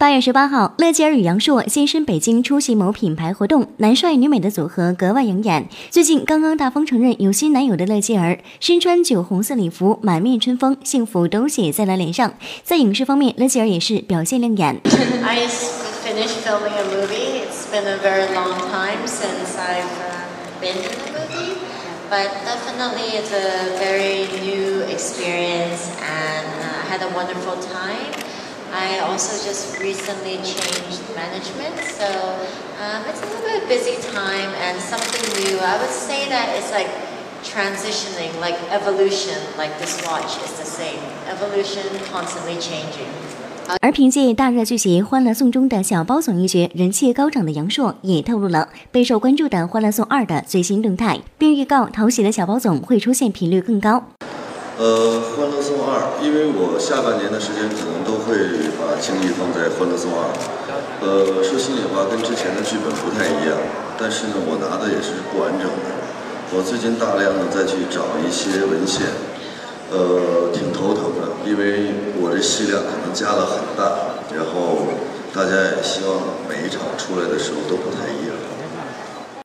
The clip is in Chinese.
八月十八号，乐基儿与杨烁现身北京出席某品牌活动，男帅女美的组合格外养眼。最近刚刚大方承认有新男友的乐基儿，身穿酒红色礼服，满面春风，幸福都写在了脸上。在影视方面，乐基儿也是表现亮眼。I finished filming a movie. It's been a very long time since I've been in a movie, but definitely it's a very new experience, and I had a wonderful time. I also just recently changed management, so um, it's a little bit busy time and something new. I would say that it's like transitioning, like evolution, like this watch is the same. Evolution constantly changing. 而凭借大热剧集《欢乐颂》中的小包总一角，人气高涨的杨烁也透露了备受关注的《欢乐颂二》的最新动态，并预告讨喜的小包总会出现频率更高。 呃，《欢乐颂二》，因为我下半年的时间可能都会把精力放在《欢乐颂二》。呃，说心里话，跟之前的剧本不太一样，但是呢，我拿的也是不完整的。我最近大量的再去找一些文献，呃，挺头疼的，因为我这戏量可能加了很大，然后大家也希望每一场出来的时候都不太一样。